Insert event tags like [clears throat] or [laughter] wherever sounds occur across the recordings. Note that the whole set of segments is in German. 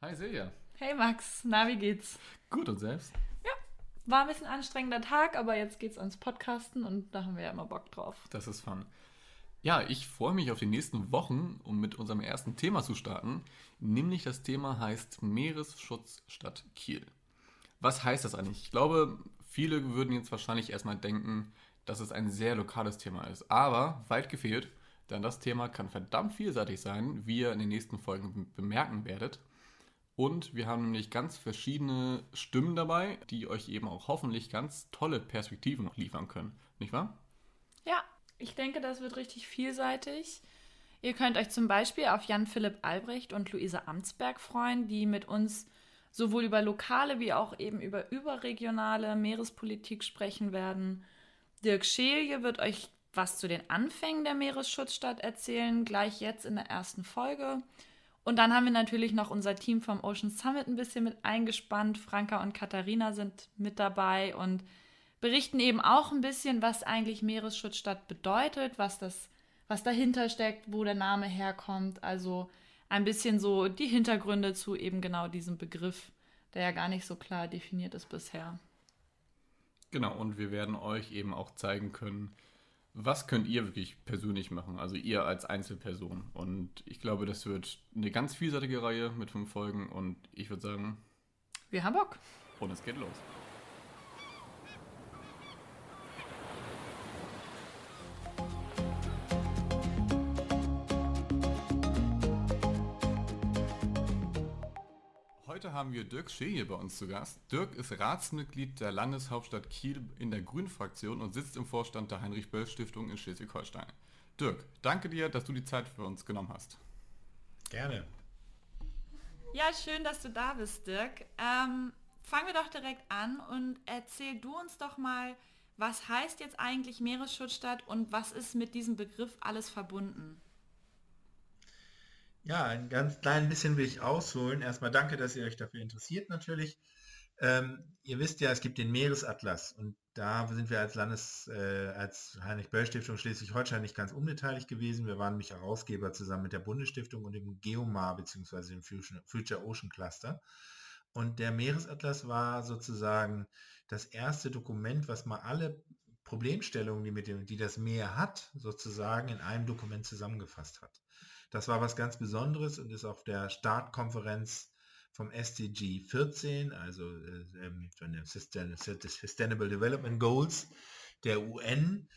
Hi Silja. Hey Max, na, wie geht's? Gut und selbst? Ja, war ein bisschen anstrengender Tag, aber jetzt geht's ans Podcasten und da haben wir ja immer Bock drauf. Das ist fun. Ja, ich freue mich auf die nächsten Wochen, um mit unserem ersten Thema zu starten. Nämlich das Thema heißt Meeresschutz statt Kiel. Was heißt das eigentlich? Ich glaube, viele würden jetzt wahrscheinlich erstmal denken, dass es ein sehr lokales Thema ist. Aber weit gefehlt, denn das Thema kann verdammt vielseitig sein, wie ihr in den nächsten Folgen bemerken werdet. Und wir haben nämlich ganz verschiedene Stimmen dabei, die euch eben auch hoffentlich ganz tolle Perspektiven liefern können. Nicht wahr? Ja, ich denke, das wird richtig vielseitig. Ihr könnt euch zum Beispiel auf Jan-Philipp Albrecht und Luise Amtsberg freuen, die mit uns sowohl über lokale wie auch eben über überregionale Meerespolitik sprechen werden. Dirk Schelje wird euch was zu den Anfängen der Meeresschutzstadt erzählen, gleich jetzt in der ersten Folge. Und dann haben wir natürlich noch unser Team vom Ocean Summit ein bisschen mit eingespannt. Franka und Katharina sind mit dabei und berichten eben auch ein bisschen, was eigentlich Meeresschutzstadt bedeutet, was das, was dahinter steckt, wo der Name herkommt. Also ein bisschen so die Hintergründe zu eben genau diesem Begriff, der ja gar nicht so klar definiert ist bisher. Genau, und wir werden euch eben auch zeigen können, was könnt ihr wirklich persönlich machen? Also ihr als Einzelperson. Und ich glaube, das wird eine ganz vielseitige Reihe mit fünf Folgen. Und ich würde sagen, wir haben Bock. Und es geht los. Heute haben wir Dirk Schee hier bei uns zu Gast. Dirk ist Ratsmitglied der Landeshauptstadt Kiel in der Grünen-Fraktion und sitzt im Vorstand der Heinrich-Böll-Stiftung in Schleswig-Holstein. Dirk, danke dir, dass du die Zeit für uns genommen hast. Gerne. Ja, schön, dass du da bist, Dirk. Ähm, fangen wir doch direkt an und erzähl du uns doch mal, was heißt jetzt eigentlich Meeresschutzstadt und was ist mit diesem Begriff alles verbunden? Ja, ein ganz klein bisschen will ich ausholen. Erstmal danke, dass ihr euch dafür interessiert natürlich. Ähm, ihr wisst ja, es gibt den Meeresatlas und da sind wir als Landes, äh, als Heinrich-Böll-Stiftung Schleswig-Holstein nicht ganz unbeteiligt gewesen. Wir waren nämlich Herausgeber zusammen mit der Bundesstiftung und dem Geomar bzw. dem Future Ocean Cluster. Und der Meeresatlas war sozusagen das erste Dokument, was mal alle Problemstellungen, die, mit dem, die das Meer hat, sozusagen in einem Dokument zusammengefasst hat. Das war was ganz Besonderes und ist auf der Startkonferenz vom SDG 14, also äh, ähm, Sustainable Development Goals der UN,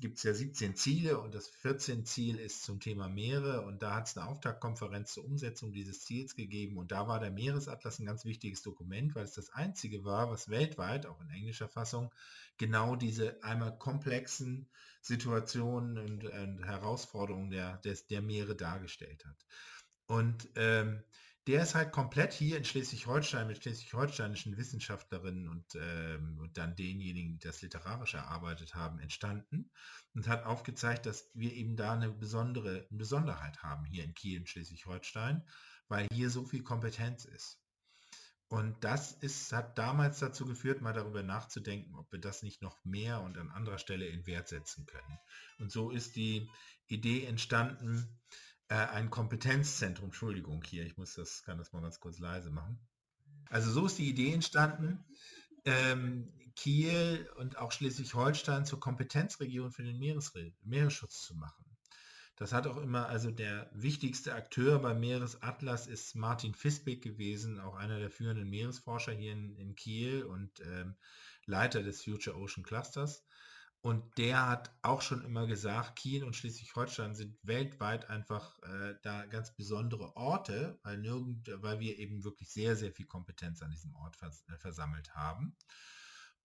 gibt es ja 17 Ziele und das 14 Ziel ist zum Thema Meere und da hat es eine Auftaktkonferenz zur Umsetzung dieses Ziels gegeben und da war der Meeresatlas ein ganz wichtiges Dokument, weil es das einzige war, was weltweit, auch in englischer Fassung, genau diese einmal komplexen Situationen und, und Herausforderungen der, des, der Meere dargestellt hat. Und ähm, der ist halt komplett hier in Schleswig-Holstein mit schleswig-holsteinischen Wissenschaftlerinnen und, ähm, und dann denjenigen, die das literarisch erarbeitet haben, entstanden und hat aufgezeigt, dass wir eben da eine besondere eine Besonderheit haben hier in Kiel in Schleswig-Holstein, weil hier so viel Kompetenz ist. Und das ist, hat damals dazu geführt, mal darüber nachzudenken, ob wir das nicht noch mehr und an anderer Stelle in Wert setzen können. Und so ist die Idee entstanden, äh, ein Kompetenzzentrum, Entschuldigung hier, ich muss das, kann das mal ganz kurz leise machen. Also so ist die Idee entstanden, ähm, Kiel und auch Schleswig-Holstein zur Kompetenzregion für den Meeresre Meeresschutz zu machen. Das hat auch immer, also der wichtigste Akteur beim Meeresatlas ist Martin Fisbeck gewesen, auch einer der führenden Meeresforscher hier in, in Kiel und ähm, Leiter des Future Ocean Clusters. Und der hat auch schon immer gesagt, Kiel und Schleswig-Holstein sind weltweit einfach äh, da ganz besondere Orte, weil, nirgend, weil wir eben wirklich sehr, sehr viel Kompetenz an diesem Ort vers äh, versammelt haben.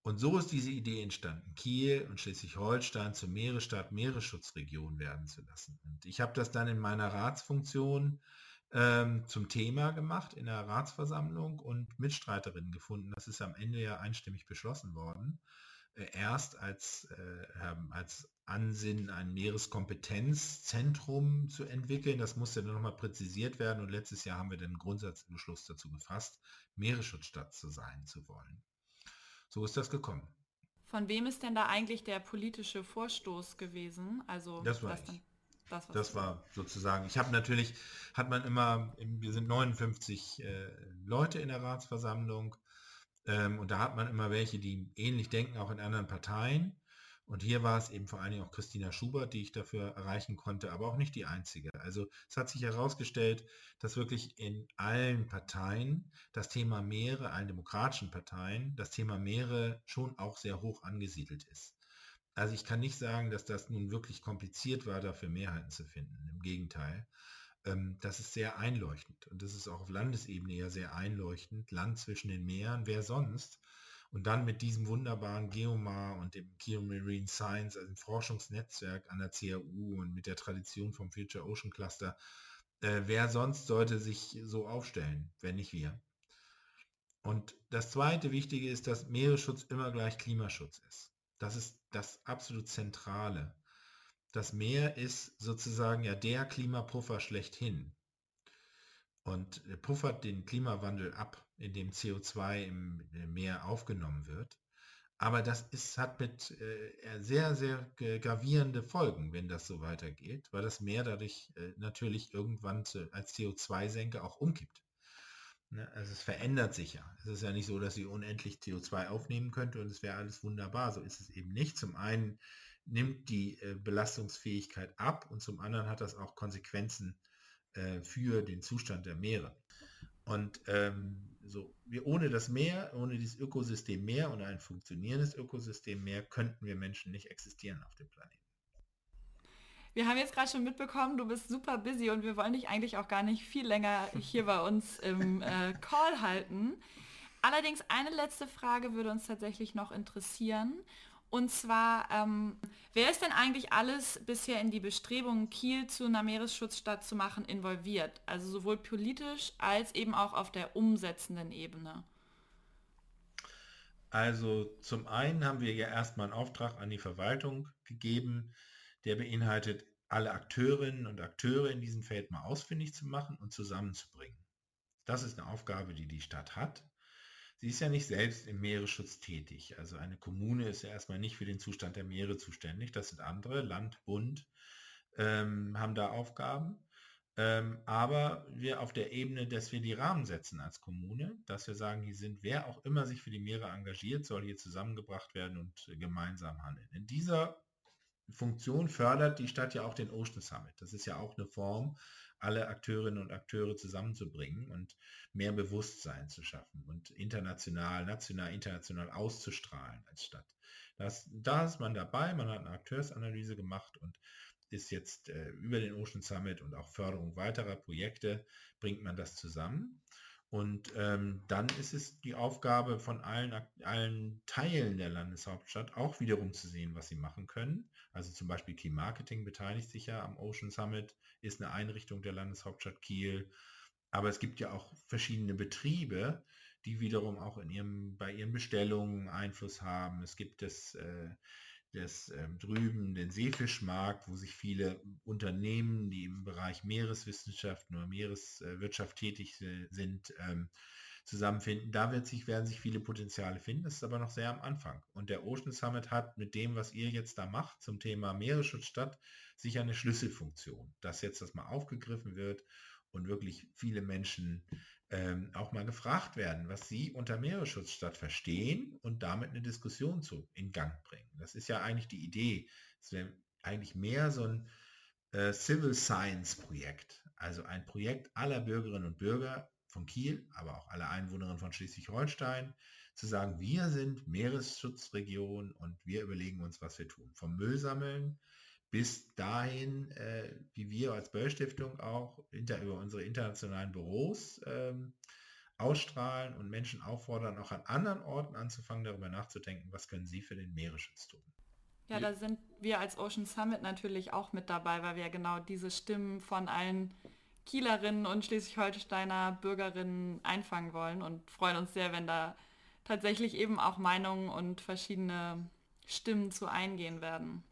Und so ist diese Idee entstanden, Kiel und Schleswig-Holstein zur Meeresstadt, Meeresschutzregion werden zu lassen. Und ich habe das dann in meiner Ratsfunktion ähm, zum Thema gemacht in der Ratsversammlung und Mitstreiterinnen gefunden. Das ist am Ende ja einstimmig beschlossen worden. Äh, erst als, äh, ähm, als Ansinnen, ein Meereskompetenzzentrum zu entwickeln. Das musste dann nochmal präzisiert werden und letztes Jahr haben wir den Grundsatzbeschluss dazu gefasst, Meeresschutzstadt zu sein zu wollen. So ist das gekommen. Von wem ist denn da eigentlich der politische Vorstoß gewesen? Also das war was, dann, Das, das war sozusagen, ich habe natürlich, hat man immer, wir sind 59 äh, Leute in der Ratsversammlung ähm, und da hat man immer welche, die ähnlich denken, auch in anderen Parteien. Und hier war es eben vor allen Dingen auch Christina Schubert, die ich dafür erreichen konnte, aber auch nicht die einzige. Also es hat sich herausgestellt, dass wirklich in allen Parteien das Thema Meere, allen demokratischen Parteien, das Thema Meere schon auch sehr hoch angesiedelt ist. Also ich kann nicht sagen, dass das nun wirklich kompliziert war, dafür Mehrheiten zu finden. Im Gegenteil. Ähm, das ist sehr einleuchtend. Und das ist auch auf Landesebene ja sehr einleuchtend. Land zwischen den Meeren, wer sonst? Und dann mit diesem wunderbaren Geomar und dem Geomarine Science, also dem Forschungsnetzwerk an der CAU und mit der Tradition vom Future Ocean Cluster, äh, wer sonst sollte sich so aufstellen, wenn nicht wir? Und das zweite Wichtige ist, dass Meeresschutz immer gleich Klimaschutz ist. Das ist das absolut Zentrale. Das Meer ist sozusagen ja der Klimapuffer schlechthin und puffert den Klimawandel ab, indem CO2 im Meer aufgenommen wird. Aber das ist, hat mit äh, sehr, sehr gravierende Folgen, wenn das so weitergeht, weil das Meer dadurch äh, natürlich irgendwann zu, als CO2-Senke auch umkippt. Ne? Also es verändert sich ja. Es ist ja nicht so, dass sie unendlich CO2 aufnehmen könnte und es wäre alles wunderbar. So ist es eben nicht. Zum einen nimmt die äh, Belastungsfähigkeit ab und zum anderen hat das auch Konsequenzen äh, für den Zustand der Meere. Und ähm, so, wir ohne das Meer, ohne dieses Ökosystem Meer und ein funktionierendes Ökosystem Meer, könnten wir Menschen nicht existieren auf dem Planeten. Wir haben jetzt gerade schon mitbekommen, du bist super busy und wir wollen dich eigentlich auch gar nicht viel länger hier bei uns im [laughs] äh, Call halten. Allerdings eine letzte Frage würde uns tatsächlich noch interessieren. Und zwar, ähm, wer ist denn eigentlich alles bisher in die Bestrebungen, Kiel zu einer Meeresschutzstadt zu machen, involviert? Also sowohl politisch als eben auch auf der umsetzenden Ebene. Also zum einen haben wir ja erstmal einen Auftrag an die Verwaltung gegeben, der beinhaltet, alle Akteurinnen und Akteure in diesem Feld mal ausfindig zu machen und zusammenzubringen. Das ist eine Aufgabe, die die Stadt hat. Sie ist ja nicht selbst im Meeresschutz tätig. Also eine Kommune ist ja erstmal nicht für den Zustand der Meere zuständig. Das sind andere, Land, Bund, ähm, haben da Aufgaben. Ähm, aber wir auf der Ebene, dass wir die Rahmen setzen als Kommune, dass wir sagen, hier sind, wer auch immer sich für die Meere engagiert, soll hier zusammengebracht werden und äh, gemeinsam handeln. In dieser Funktion fördert die Stadt ja auch den Ocean Summit. Das ist ja auch eine Form, alle Akteurinnen und Akteure zusammenzubringen und mehr Bewusstsein zu schaffen und international, national, international auszustrahlen als Stadt. Das, da ist man dabei, man hat eine Akteursanalyse gemacht und ist jetzt äh, über den Ocean Summit und auch Förderung weiterer Projekte, bringt man das zusammen. Und ähm, dann ist es die Aufgabe von allen, allen Teilen der Landeshauptstadt auch wiederum zu sehen, was sie machen können. Also zum Beispiel Key Marketing beteiligt sich ja am Ocean Summit, ist eine Einrichtung der Landeshauptstadt Kiel. Aber es gibt ja auch verschiedene Betriebe, die wiederum auch in ihrem, bei ihren Bestellungen Einfluss haben. Es gibt das äh, des ähm, drüben den Seefischmarkt, wo sich viele Unternehmen, die im Bereich Meereswissenschaften oder Meereswirtschaft tätig sind, ähm, zusammenfinden. Da wird sich, werden sich viele Potenziale finden. Das ist aber noch sehr am Anfang. Und der Ocean Summit hat mit dem, was ihr jetzt da macht zum Thema Meeresschutzstadt, sicher eine Schlüsselfunktion, dass jetzt das mal aufgegriffen wird und wirklich viele Menschen ähm, auch mal gefragt werden, was sie unter Meeresschutzstadt verstehen und damit eine Diskussion zu in Gang bringen. Das ist ja eigentlich die Idee. Es wäre eigentlich mehr so ein äh, Civil Science Projekt, also ein Projekt aller Bürgerinnen und Bürger von Kiel, aber auch aller Einwohnerinnen von Schleswig-Holstein, zu sagen, wir sind Meeresschutzregion und wir überlegen uns, was wir tun. Vom Müll sammeln bis dahin, äh, wie wir als Böll-Stiftung auch hinter, über unsere internationalen Büros ähm, ausstrahlen und Menschen auffordern, auch an anderen Orten anzufangen, darüber nachzudenken, was können sie für den Meeresschutz tun. Ja, da sind wir als Ocean Summit natürlich auch mit dabei, weil wir genau diese Stimmen von allen Kielerinnen und Schleswig-Holsteiner Bürgerinnen einfangen wollen und freuen uns sehr, wenn da tatsächlich eben auch Meinungen und verschiedene Stimmen zu eingehen werden.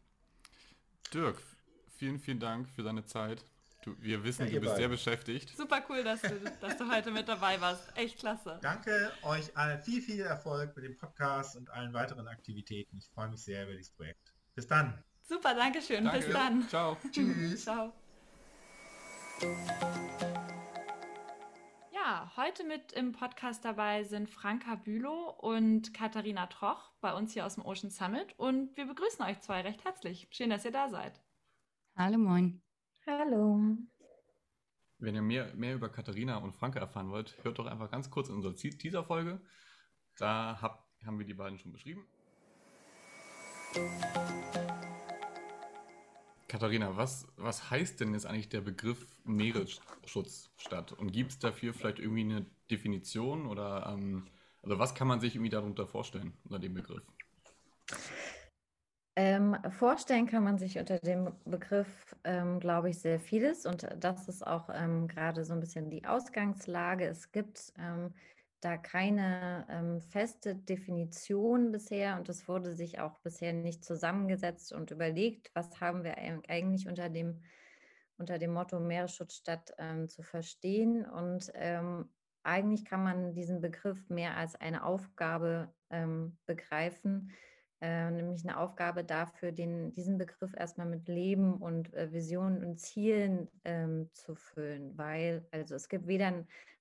Dirk, vielen, vielen Dank für deine Zeit. Du, wir wissen, ja, du bist beiden. sehr beschäftigt. Super cool, dass du, dass du heute mit dabei warst. Echt klasse. Danke euch allen. Viel, viel Erfolg mit dem Podcast und allen weiteren Aktivitäten. Ich freue mich sehr über dieses Projekt. Bis dann. Super, danke schön. Danke. Bis dann. Ciao. Tschüss. Ciao. Ja, heute mit im Podcast dabei sind Franka Bülow und Katharina Troch bei uns hier aus dem Ocean Summit und wir begrüßen euch zwei recht herzlich. Schön, dass ihr da seid. Hallo, moin. Hallo. Wenn ihr mehr, mehr über Katharina und Franka erfahren wollt, hört doch einfach ganz kurz in unsere Teaser-Folge. Da hab, haben wir die beiden schon beschrieben. Katharina, was, was heißt denn jetzt eigentlich der Begriff Meeresschutzstadt? Und gibt es dafür vielleicht irgendwie eine Definition oder ähm, also was kann man sich irgendwie darunter vorstellen unter dem Begriff? Ähm, vorstellen kann man sich unter dem Begriff, ähm, glaube ich, sehr vieles. Und das ist auch ähm, gerade so ein bisschen die Ausgangslage. Es gibt ähm, da keine ähm, feste Definition bisher und es wurde sich auch bisher nicht zusammengesetzt und überlegt, was haben wir eigentlich unter dem, unter dem Motto Meeresschutzstadt ähm, zu verstehen. Und ähm, eigentlich kann man diesen Begriff mehr als eine Aufgabe ähm, begreifen, äh, nämlich eine Aufgabe dafür, den, diesen Begriff erstmal mit Leben und äh, Visionen und Zielen ähm, zu füllen, weil also es gibt weder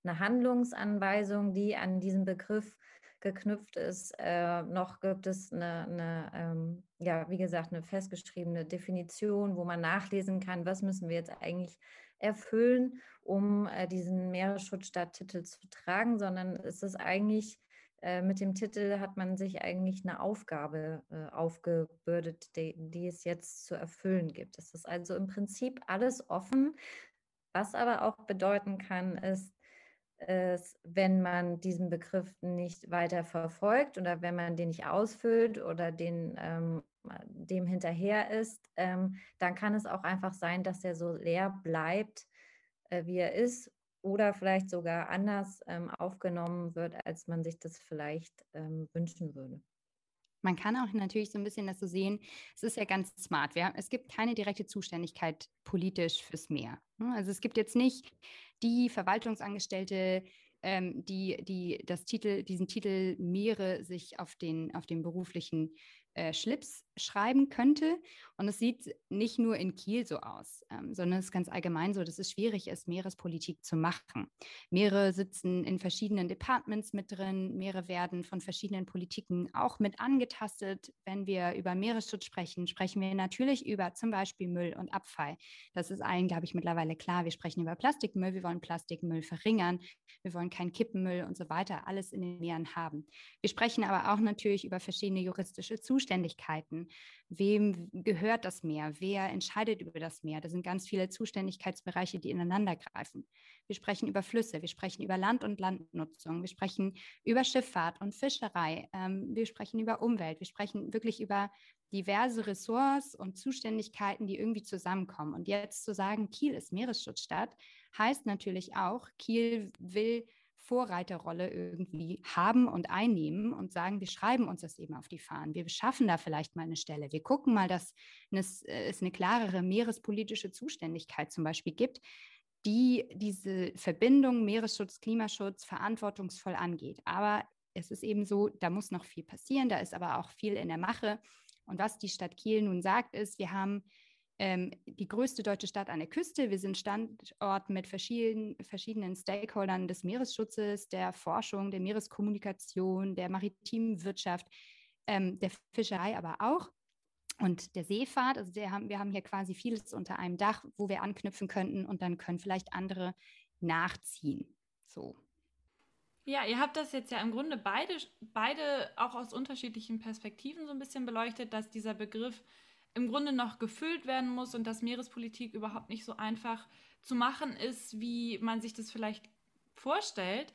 eine Handlungsanweisung, die an diesen Begriff geknüpft ist, äh, noch gibt es eine, eine ähm, ja, wie gesagt, eine festgeschriebene Definition, wo man nachlesen kann, was müssen wir jetzt eigentlich erfüllen, um äh, diesen Meeresschutzstadttitel zu tragen, sondern es ist eigentlich äh, mit dem Titel hat man sich eigentlich eine Aufgabe äh, aufgebürdet, die, die, es jetzt zu erfüllen gibt. Es ist also im Prinzip alles offen. Was aber auch bedeuten kann, ist, ist, wenn man diesen Begriff nicht weiter verfolgt oder wenn man den nicht ausfüllt oder den, ähm, dem hinterher ist, ähm, dann kann es auch einfach sein, dass er so leer bleibt, äh, wie er ist oder vielleicht sogar anders ähm, aufgenommen wird, als man sich das vielleicht ähm, wünschen würde. Man kann auch natürlich so ein bisschen das so sehen, es ist ja ganz smart. Wir, es gibt keine direkte Zuständigkeit politisch fürs Meer. Ne? Also es gibt jetzt nicht die Verwaltungsangestellte, ähm, die, die das Titel, diesen Titel Meere sich auf den, auf den beruflichen äh, Schlips schreiben könnte. Und es sieht nicht nur in Kiel so aus, ähm, sondern es ist ganz allgemein so, dass es schwierig ist, Meerespolitik zu machen. Meere sitzen in verschiedenen Departments mit drin, Meere werden von verschiedenen Politiken auch mit angetastet. Wenn wir über Meeresschutz sprechen, sprechen wir natürlich über zum Beispiel Müll und Abfall. Das ist allen, glaube ich, mittlerweile klar. Wir sprechen über Plastikmüll, wir wollen Plastikmüll verringern, wir wollen keinen Kippenmüll und so weiter, alles in den Meeren haben. Wir sprechen aber auch natürlich über verschiedene juristische Zuständigkeiten wem gehört das Meer, wer entscheidet über das Meer. Da sind ganz viele Zuständigkeitsbereiche, die ineinander greifen. Wir sprechen über Flüsse, wir sprechen über Land- und Landnutzung, wir sprechen über Schifffahrt und Fischerei, ähm, wir sprechen über Umwelt, wir sprechen wirklich über diverse Ressorts und Zuständigkeiten, die irgendwie zusammenkommen. Und jetzt zu sagen, Kiel ist Meeresschutzstadt, heißt natürlich auch, Kiel will Vorreiterrolle irgendwie haben und einnehmen und sagen, wir schreiben uns das eben auf die Fahnen. Wir schaffen da vielleicht mal eine Stelle. Wir gucken mal, dass es eine klarere meerespolitische Zuständigkeit zum Beispiel gibt, die diese Verbindung Meeresschutz, Klimaschutz verantwortungsvoll angeht. Aber es ist eben so, da muss noch viel passieren, da ist aber auch viel in der Mache. Und was die Stadt Kiel nun sagt, ist, wir haben ähm, die größte deutsche Stadt an der Küste. Wir sind Standort mit verschiedenen, verschiedenen Stakeholdern des Meeresschutzes, der Forschung, der Meereskommunikation, der maritimen Wirtschaft, ähm, der Fischerei aber auch und der Seefahrt. Also haben, wir haben hier quasi vieles unter einem Dach, wo wir anknüpfen könnten und dann können vielleicht andere nachziehen. So. Ja, ihr habt das jetzt ja im Grunde beide, beide auch aus unterschiedlichen Perspektiven so ein bisschen beleuchtet, dass dieser Begriff im Grunde noch gefüllt werden muss und dass Meerespolitik überhaupt nicht so einfach zu machen ist, wie man sich das vielleicht vorstellt.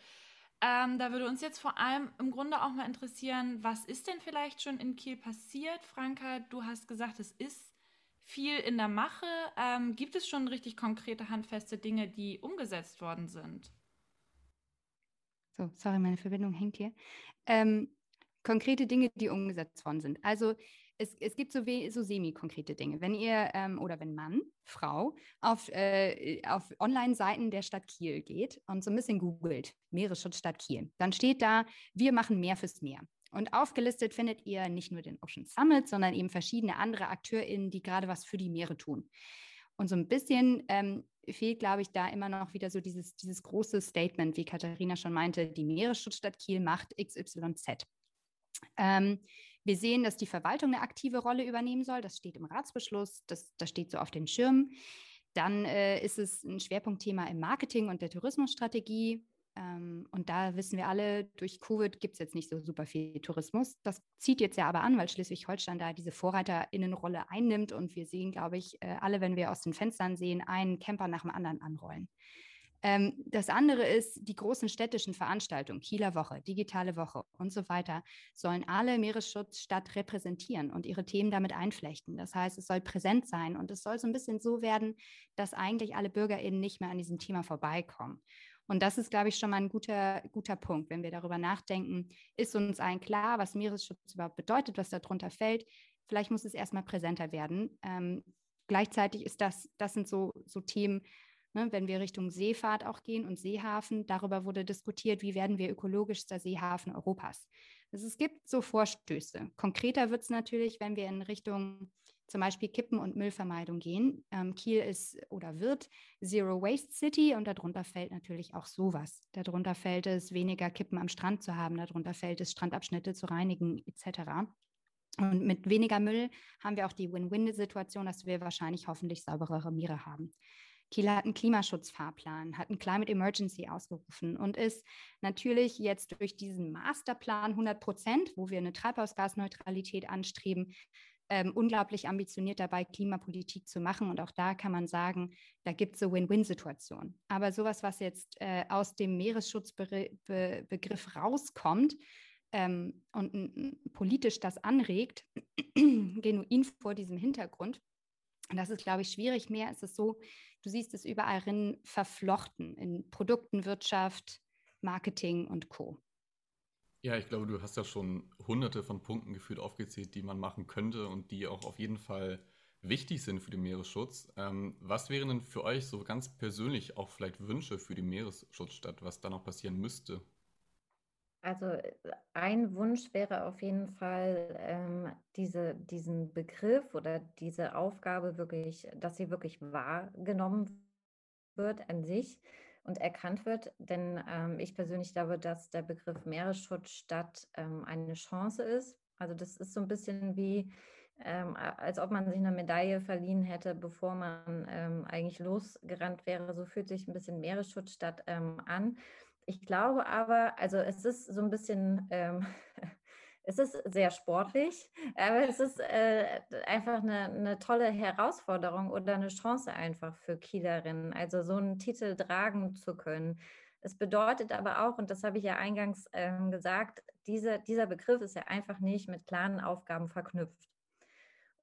Ähm, da würde uns jetzt vor allem im Grunde auch mal interessieren, was ist denn vielleicht schon in Kiel passiert? Franka, du hast gesagt, es ist viel in der Mache. Ähm, gibt es schon richtig konkrete, handfeste Dinge, die umgesetzt worden sind? So, sorry, meine Verbindung hängt hier. Ähm, konkrete Dinge, die umgesetzt worden sind. Also es, es gibt so, so semi-konkrete Dinge. Wenn ihr ähm, oder wenn Mann, Frau auf, äh, auf Online-Seiten der Stadt Kiel geht und so ein bisschen googelt, Meeresschutzstadt Kiel, dann steht da, wir machen mehr fürs Meer. Und aufgelistet findet ihr nicht nur den Ocean Summit, sondern eben verschiedene andere AkteurInnen, die gerade was für die Meere tun. Und so ein bisschen ähm, fehlt, glaube ich, da immer noch wieder so dieses, dieses große Statement, wie Katharina schon meinte, die Meeresschutzstadt Kiel macht XYZ. Ähm, wir sehen, dass die Verwaltung eine aktive Rolle übernehmen soll. Das steht im Ratsbeschluss, das, das steht so auf den Schirmen. Dann äh, ist es ein Schwerpunktthema im Marketing und der Tourismusstrategie. Ähm, und da wissen wir alle, durch Covid gibt es jetzt nicht so super viel Tourismus. Das zieht jetzt ja aber an, weil Schleswig-Holstein da diese Vorreiterinnenrolle einnimmt. Und wir sehen, glaube ich, äh, alle, wenn wir aus den Fenstern sehen, einen Camper nach dem anderen anrollen. Ähm, das andere ist, die großen städtischen Veranstaltungen, Kieler Woche, Digitale Woche und so weiter, sollen alle Meeresschutzstadt repräsentieren und ihre Themen damit einflechten. Das heißt, es soll präsent sein und es soll so ein bisschen so werden, dass eigentlich alle BürgerInnen nicht mehr an diesem Thema vorbeikommen. Und das ist, glaube ich, schon mal ein guter, guter Punkt, wenn wir darüber nachdenken, ist uns allen klar, was Meeresschutz überhaupt bedeutet, was darunter fällt. Vielleicht muss es erstmal präsenter werden. Ähm, gleichzeitig ist das, das sind so, so Themen, ne, wenn wir Richtung Seefahrt auch gehen und Seehafen, darüber wurde diskutiert, wie werden wir ökologischster Seehafen Europas. Also es gibt so Vorstöße. Konkreter wird es natürlich, wenn wir in Richtung zum Beispiel Kippen- und Müllvermeidung gehen. Ähm, Kiel ist oder wird Zero Waste City und darunter fällt natürlich auch sowas. Darunter fällt es, weniger Kippen am Strand zu haben, darunter fällt es, Strandabschnitte zu reinigen etc. Und mit weniger Müll haben wir auch die Win-Win-Situation, dass wir wahrscheinlich hoffentlich sauberere Meere haben. Kiel hat einen Klimaschutzfahrplan, hat einen Climate Emergency ausgerufen und ist natürlich jetzt durch diesen Masterplan 100 Prozent, wo wir eine Treibhausgasneutralität anstreben, ähm, unglaublich ambitioniert dabei, Klimapolitik zu machen. Und auch da kann man sagen, da gibt es eine Win-Win-Situation. Aber sowas, was jetzt äh, aus dem Meeresschutzbegriff rauskommt ähm, und politisch das anregt, [clears throat] genuin vor diesem Hintergrund, das ist, glaube ich, schwierig. Mehr ist es so, du siehst es überall drin verflochten in Produkten, Wirtschaft, Marketing und Co. Ja, ich glaube, du hast ja schon hunderte von Punkten gefühlt aufgezählt, die man machen könnte und die auch auf jeden Fall wichtig sind für den Meeresschutz. Ähm, was wären denn für euch so ganz persönlich auch vielleicht Wünsche für die Meeresschutzstadt, was da noch passieren müsste? Also äh, ein Wunsch wäre auf jeden Fall, ähm, diese, diesen Begriff oder diese Aufgabe wirklich, dass sie wirklich wahrgenommen wird an sich und erkannt wird. Denn ähm, ich persönlich glaube, dass der Begriff Meeresschutzstadt ähm, eine Chance ist. Also das ist so ein bisschen wie, ähm, als ob man sich eine Medaille verliehen hätte, bevor man ähm, eigentlich losgerannt wäre. So fühlt sich ein bisschen Meeresschutzstadt ähm, an. Ich glaube aber, also es ist so ein bisschen ähm, [laughs] es ist sehr sportlich, [laughs] aber es ist äh, einfach eine, eine, tolle Herausforderung oder eine Chance einfach für Kielerinnen, also so einen Titel tragen zu können. Es bedeutet aber auch, und das habe ich ja eingangs äh, gesagt, diese, dieser Begriff ist ja einfach nicht mit klaren Aufgaben verknüpft.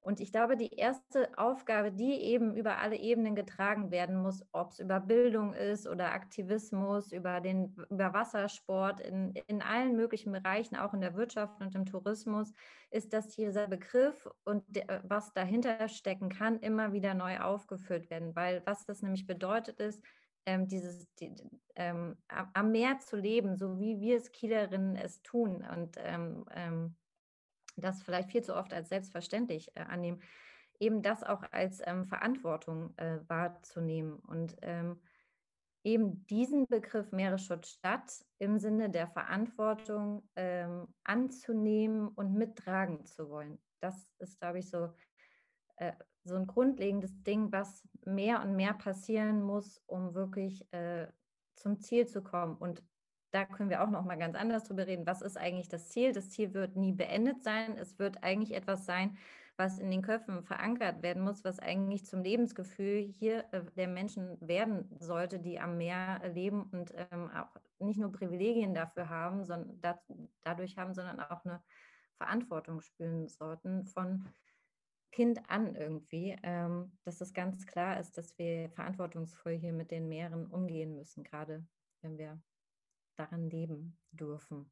Und ich glaube, die erste Aufgabe, die eben über alle Ebenen getragen werden muss, ob es über Bildung ist oder Aktivismus, über den über Wassersport, in, in allen möglichen Bereichen, auch in der Wirtschaft und im Tourismus, ist, dass dieser Begriff und der, was dahinter stecken kann, immer wieder neu aufgeführt werden. Weil was das nämlich bedeutet ist, ähm, dieses die, ähm, am Meer zu leben, so wie wir es Kielerinnen es tun. Und ähm, ähm das vielleicht viel zu oft als selbstverständlich äh, annehmen, eben das auch als ähm, Verantwortung äh, wahrzunehmen und ähm, eben diesen Begriff Meeresschutzstadt im Sinne der Verantwortung ähm, anzunehmen und mittragen zu wollen. Das ist, glaube ich, so, äh, so ein grundlegendes Ding, was mehr und mehr passieren muss, um wirklich äh, zum Ziel zu kommen. Und da können wir auch noch mal ganz anders drüber reden. Was ist eigentlich das Ziel? Das Ziel wird nie beendet sein. Es wird eigentlich etwas sein, was in den Köpfen verankert werden muss, was eigentlich zum Lebensgefühl hier äh, der Menschen werden sollte, die am Meer leben und ähm, auch nicht nur Privilegien dafür haben, sondern da, dadurch haben, sondern auch eine Verantwortung spüren sollten von Kind an irgendwie, ähm, dass es ganz klar ist, dass wir verantwortungsvoll hier mit den Meeren umgehen müssen, gerade wenn wir darin leben dürfen.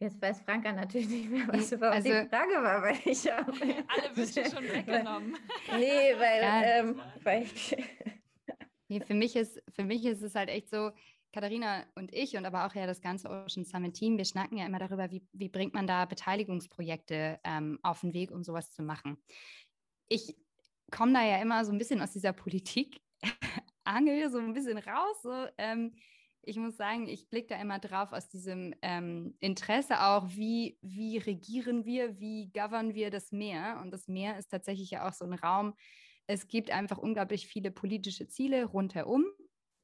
Jetzt weiß Franka natürlich nicht mehr, was überhaupt also, die Frage war, weil ich auch. [laughs] Alle Wünsche schon weggenommen. nee, weil, ja. ähm, weil ich [laughs] nee, für, mich ist, für mich ist es halt echt so, Katharina und ich und aber auch ja das ganze Ocean Summit Team, wir schnacken ja immer darüber, wie, wie bringt man da Beteiligungsprojekte ähm, auf den Weg, um sowas zu machen. Ich komme da ja immer so ein bisschen aus dieser [laughs] Politik, angel so ein bisschen raus. So, ähm, ich muss sagen, ich blicke da immer drauf aus diesem ähm, Interesse auch, wie, wie regieren wir, wie governen wir das Meer. Und das Meer ist tatsächlich ja auch so ein Raum. Es gibt einfach unglaublich viele politische Ziele rundherum.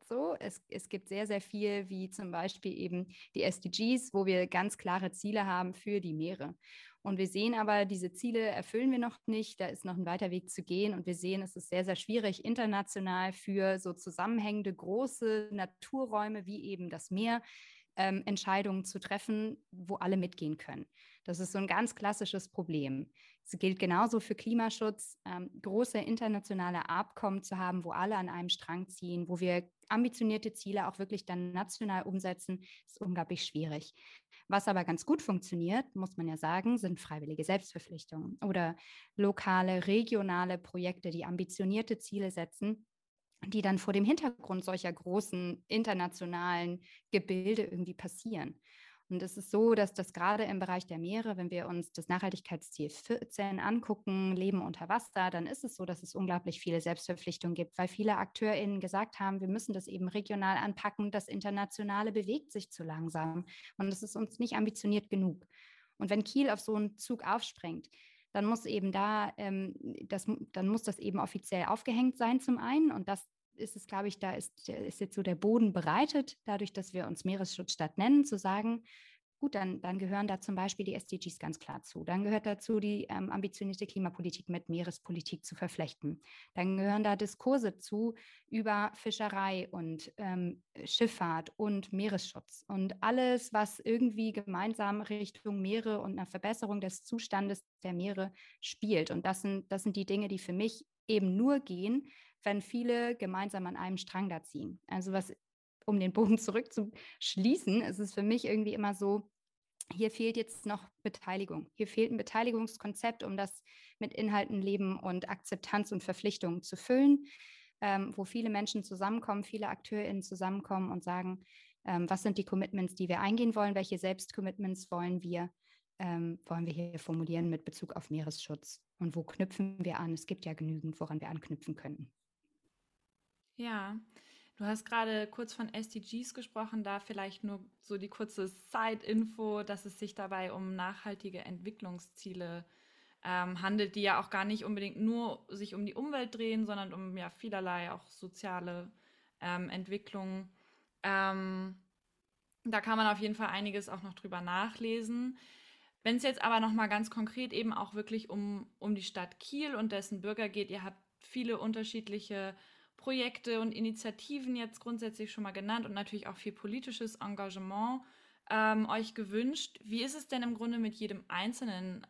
So, es, es gibt sehr, sehr viel, wie zum Beispiel eben die SDGs, wo wir ganz klare Ziele haben für die Meere. Und wir sehen aber, diese Ziele erfüllen wir noch nicht. Da ist noch ein weiter Weg zu gehen. Und wir sehen, es ist sehr, sehr schwierig, international für so zusammenhängende große Naturräume wie eben das Meer ähm, Entscheidungen zu treffen, wo alle mitgehen können. Das ist so ein ganz klassisches Problem. Es gilt genauso für Klimaschutz, ähm, große internationale Abkommen zu haben, wo alle an einem Strang ziehen, wo wir ambitionierte Ziele auch wirklich dann national umsetzen, ist unglaublich schwierig. Was aber ganz gut funktioniert, muss man ja sagen, sind freiwillige Selbstverpflichtungen oder lokale, regionale Projekte, die ambitionierte Ziele setzen, die dann vor dem Hintergrund solcher großen internationalen Gebilde irgendwie passieren. Und es ist so, dass das gerade im Bereich der Meere, wenn wir uns das Nachhaltigkeitsziel 14 angucken, Leben unter Wasser, dann ist es so, dass es unglaublich viele Selbstverpflichtungen gibt, weil viele AkteurInnen gesagt haben, wir müssen das eben regional anpacken. Das Internationale bewegt sich zu langsam und es ist uns nicht ambitioniert genug. Und wenn Kiel auf so einen Zug aufspringt, dann muss eben da, ähm, das, dann muss das eben offiziell aufgehängt sein zum einen und das ist es, glaube ich, da ist, ist jetzt so der Boden bereitet, dadurch, dass wir uns Meeresschutzstadt nennen, zu sagen, gut, dann, dann gehören da zum Beispiel die SDGs ganz klar zu. Dann gehört dazu, die ähm, ambitionierte Klimapolitik mit Meerespolitik zu verflechten. Dann gehören da Diskurse zu über Fischerei und ähm, Schifffahrt und Meeresschutz und alles, was irgendwie gemeinsam Richtung Meere und einer Verbesserung des Zustandes der Meere spielt. Und das sind, das sind die Dinge, die für mich eben nur gehen, wenn viele gemeinsam an einem Strang da ziehen. Also was, um den Bogen zurückzuschließen, ist es für mich irgendwie immer so, hier fehlt jetzt noch Beteiligung. Hier fehlt ein Beteiligungskonzept, um das mit Inhalten, Leben und Akzeptanz und Verpflichtungen zu füllen, ähm, wo viele Menschen zusammenkommen, viele AkteurInnen zusammenkommen und sagen, ähm, was sind die Commitments, die wir eingehen wollen, welche Selbstcommitments wollen wir, ähm, wollen wir hier formulieren mit Bezug auf Meeresschutz und wo knüpfen wir an? Es gibt ja genügend, woran wir anknüpfen könnten. Ja, du hast gerade kurz von SDGs gesprochen, da vielleicht nur so die kurze Side-Info, dass es sich dabei um nachhaltige Entwicklungsziele ähm, handelt, die ja auch gar nicht unbedingt nur sich um die Umwelt drehen, sondern um ja vielerlei auch soziale ähm, Entwicklungen. Ähm, da kann man auf jeden Fall einiges auch noch drüber nachlesen. Wenn es jetzt aber nochmal ganz konkret eben auch wirklich um, um die Stadt Kiel und dessen Bürger geht, ihr habt viele unterschiedliche Projekte und Initiativen jetzt grundsätzlich schon mal genannt und natürlich auch viel politisches Engagement ähm, euch gewünscht. Wie ist es denn im Grunde mit jedem Einzelnen?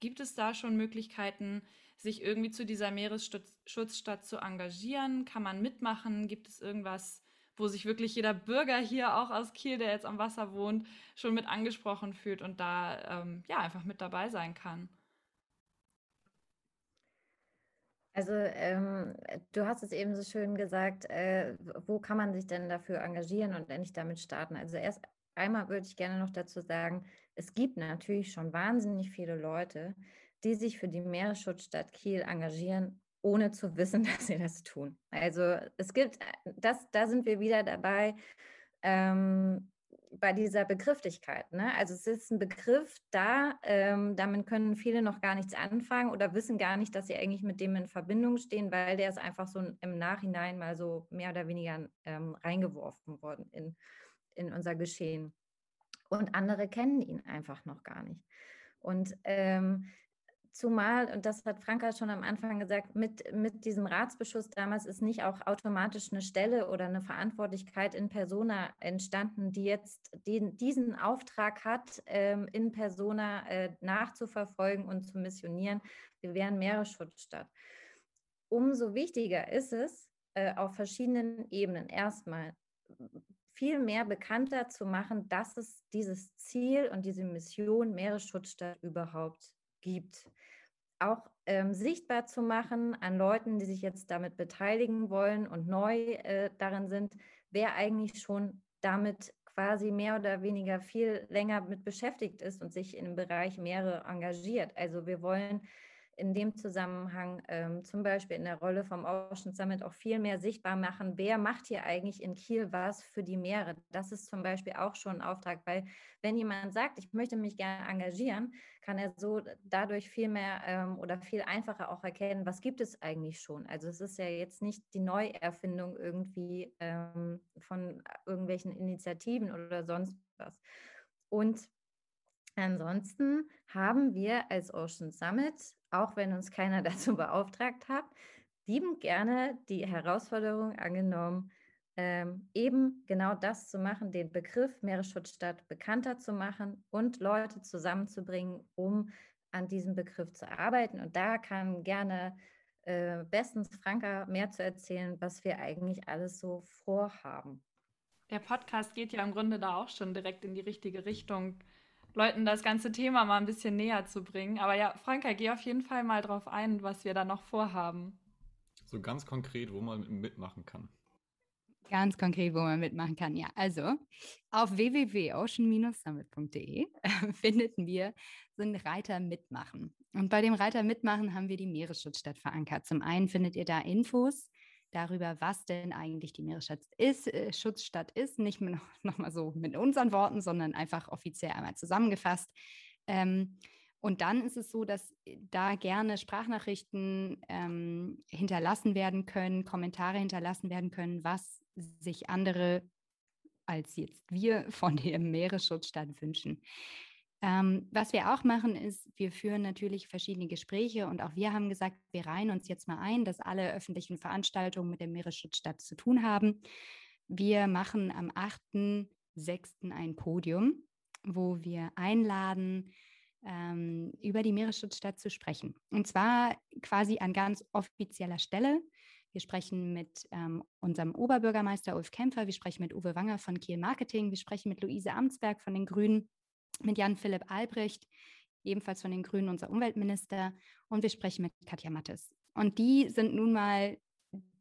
Gibt es da schon Möglichkeiten, sich irgendwie zu dieser Meeresschutzstadt zu engagieren? Kann man mitmachen? Gibt es irgendwas, wo sich wirklich jeder Bürger hier auch aus Kiel, der jetzt am Wasser wohnt, schon mit angesprochen fühlt und da ähm, ja einfach mit dabei sein kann? Also ähm, du hast es eben so schön gesagt, äh, wo kann man sich denn dafür engagieren und endlich damit starten? Also erst einmal würde ich gerne noch dazu sagen, es gibt natürlich schon wahnsinnig viele Leute, die sich für die Meeresschutzstadt Kiel engagieren, ohne zu wissen, [laughs] dass sie das tun. Also es gibt, das, da sind wir wieder dabei, ähm, bei dieser Begrifflichkeit. Ne? Also es ist ein Begriff da, ähm, damit können viele noch gar nichts anfangen oder wissen gar nicht, dass sie eigentlich mit dem in Verbindung stehen, weil der ist einfach so im Nachhinein mal so mehr oder weniger ähm, reingeworfen worden in, in unser Geschehen. Und andere kennen ihn einfach noch gar nicht. Und ähm, Zumal, und das hat Franka schon am Anfang gesagt, mit, mit diesem Ratsbeschluss damals ist nicht auch automatisch eine Stelle oder eine Verantwortlichkeit in Persona entstanden, die jetzt den, diesen Auftrag hat, ähm, in Persona äh, nachzuverfolgen und zu missionieren. Wir wären Meeresschutzstadt. Umso wichtiger ist es, äh, auf verschiedenen Ebenen erstmal viel mehr bekannter zu machen, dass es dieses Ziel und diese Mission Meeresschutzstadt überhaupt gibt auch ähm, sichtbar zu machen an Leuten, die sich jetzt damit beteiligen wollen und neu äh, darin sind, wer eigentlich schon damit quasi mehr oder weniger viel länger mit beschäftigt ist und sich dem Bereich Meere engagiert. Also wir wollen in dem Zusammenhang ähm, zum Beispiel in der Rolle vom Ocean Summit auch viel mehr sichtbar machen, wer macht hier eigentlich in Kiel was für die Meere. Das ist zum Beispiel auch schon ein Auftrag, weil wenn jemand sagt, ich möchte mich gerne engagieren, kann er so dadurch viel mehr ähm, oder viel einfacher auch erkennen, was gibt es eigentlich schon. Also es ist ja jetzt nicht die Neuerfindung irgendwie ähm, von irgendwelchen Initiativen oder sonst was. Und Ansonsten haben wir als Ocean Summit, auch wenn uns keiner [laughs] dazu beauftragt hat, liebend gerne die Herausforderung angenommen, ähm, eben genau das zu machen, den Begriff Meeresschutzstadt bekannter zu machen und Leute zusammenzubringen, um an diesem Begriff zu arbeiten. Und da kann gerne äh, bestens Franka mehr zu erzählen, was wir eigentlich alles so vorhaben. Der Podcast geht ja im Grunde da auch schon direkt in die richtige Richtung. Leuten das ganze Thema mal ein bisschen näher zu bringen. Aber ja, Franka, geh auf jeden Fall mal drauf ein, was wir da noch vorhaben. So ganz konkret, wo man mitmachen kann. Ganz konkret, wo man mitmachen kann, ja. Also auf www.ocean-summit.de [laughs] findet wir so einen Reiter mitmachen. Und bei dem Reiter mitmachen haben wir die Meeresschutzstadt verankert. Zum einen findet ihr da Infos darüber, was denn eigentlich die Meeresschutzstadt ist, äh, ist. Nicht noch, [laughs] noch mal so mit unseren Worten, sondern einfach offiziell einmal zusammengefasst. Ähm, und dann ist es so, dass äh, da gerne Sprachnachrichten ähm, hinterlassen werden können, Kommentare hinterlassen werden können, was sich andere als jetzt wir von der Meeresschutzstadt wünschen. Ähm, was wir auch machen, ist, wir führen natürlich verschiedene Gespräche und auch wir haben gesagt, wir reihen uns jetzt mal ein, dass alle öffentlichen Veranstaltungen mit der Meeresschutzstadt zu tun haben. Wir machen am 8.6. ein Podium, wo wir einladen, ähm, über die Meeresschutzstadt zu sprechen. Und zwar quasi an ganz offizieller Stelle. Wir sprechen mit ähm, unserem Oberbürgermeister Ulf Kämpfer, wir sprechen mit Uwe Wanger von Kiel Marketing, wir sprechen mit Luise Amtsberg von den Grünen mit Jan-Philipp Albrecht, ebenfalls von den Grünen, unser Umweltminister, und wir sprechen mit Katja Mattes. Und die sind nun mal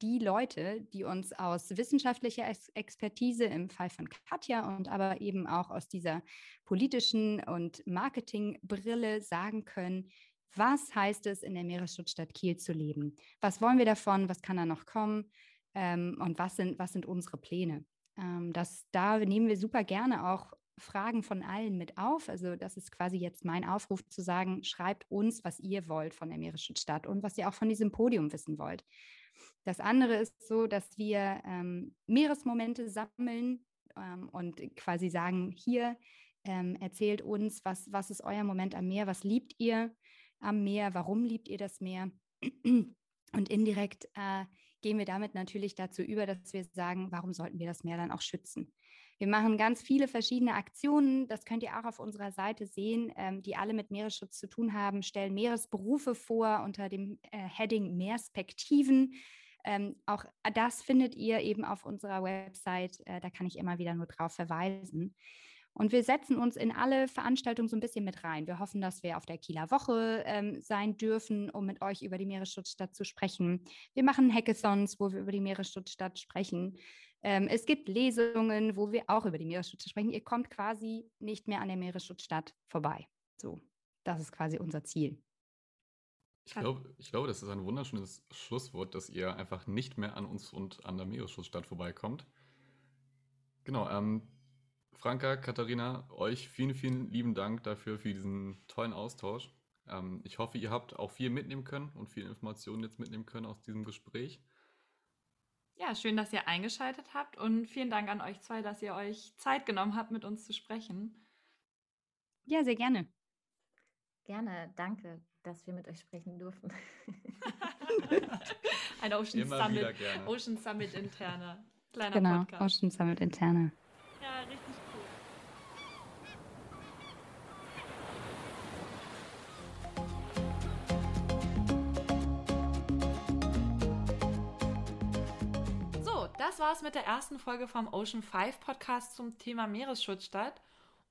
die Leute, die uns aus wissenschaftlicher Expertise im Fall von Katja und aber eben auch aus dieser politischen und Marketingbrille sagen können, was heißt es, in der Meeresschutzstadt Kiel zu leben? Was wollen wir davon? Was kann da noch kommen? Ähm, und was sind, was sind unsere Pläne? Ähm, das, da nehmen wir super gerne auch Fragen von allen mit auf. Also das ist quasi jetzt mein Aufruf zu sagen, schreibt uns, was ihr wollt von der Meeresschutzstadt und was ihr auch von diesem Podium wissen wollt. Das andere ist so, dass wir ähm, Meeresmomente sammeln ähm, und quasi sagen, hier ähm, erzählt uns, was, was ist euer Moment am Meer, was liebt ihr am Meer, warum liebt ihr das Meer? Und indirekt äh, gehen wir damit natürlich dazu über, dass wir sagen, warum sollten wir das Meer dann auch schützen? Wir machen ganz viele verschiedene Aktionen, das könnt ihr auch auf unserer Seite sehen, ähm, die alle mit Meeresschutz zu tun haben, stellen Meeresberufe vor unter dem äh, Heading Meerspektiven. Ähm, auch das findet ihr eben auf unserer Website, äh, da kann ich immer wieder nur drauf verweisen. Und wir setzen uns in alle Veranstaltungen so ein bisschen mit rein. Wir hoffen, dass wir auf der Kieler Woche ähm, sein dürfen, um mit euch über die Meeresschutzstadt zu sprechen. Wir machen Hackathons, wo wir über die Meeresschutzstadt sprechen. Ähm, es gibt Lesungen, wo wir auch über die Meeresschutzstadt sprechen. Ihr kommt quasi nicht mehr an der Meeresschutzstadt vorbei. So, das ist quasi unser Ziel. Ich glaube, ich glaube, das ist ein wunderschönes Schlusswort, dass ihr einfach nicht mehr an uns und an der Meeresschutzstadt vorbeikommt. Genau, ähm, Franka, Katharina, euch vielen, vielen lieben Dank dafür, für diesen tollen Austausch. Ähm, ich hoffe, ihr habt auch viel mitnehmen können und viele Informationen jetzt mitnehmen können aus diesem Gespräch. Ja, schön, dass ihr eingeschaltet habt und vielen Dank an euch zwei, dass ihr euch Zeit genommen habt, mit uns zu sprechen. Ja, sehr gerne. Gerne, danke, dass wir mit euch sprechen durften. [laughs] Ein Ocean Summit, Ocean Summit interne. Kleiner genau, Podcast. Ocean Summit interne. Ja, richtig das war's mit der ersten Folge vom Ocean 5 Podcast zum Thema Meeresschutzstadt.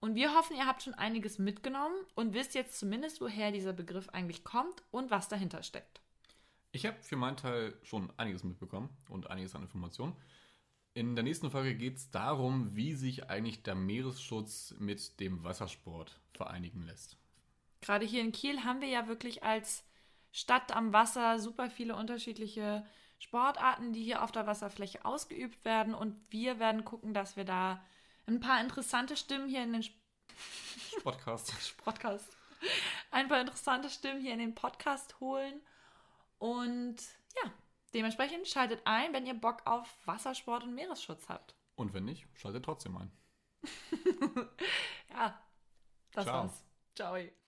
Und wir hoffen, ihr habt schon einiges mitgenommen und wisst jetzt zumindest, woher dieser Begriff eigentlich kommt und was dahinter steckt. Ich habe für meinen Teil schon einiges mitbekommen und einiges an Informationen. In der nächsten Folge geht es darum, wie sich eigentlich der Meeresschutz mit dem Wassersport vereinigen lässt. Gerade hier in Kiel haben wir ja wirklich als Stadt am Wasser, super viele unterschiedliche Sportarten, die hier auf der Wasserfläche ausgeübt werden. Und wir werden gucken, dass wir da ein paar interessante Stimmen hier in den Podcast. [laughs] Podcast. Ein paar interessante Stimmen hier in den Podcast holen. Und ja, dementsprechend schaltet ein, wenn ihr Bock auf Wassersport und Meeresschutz habt. Und wenn nicht, schaltet trotzdem ein. [laughs] ja, das Ciao. war's. Ciao.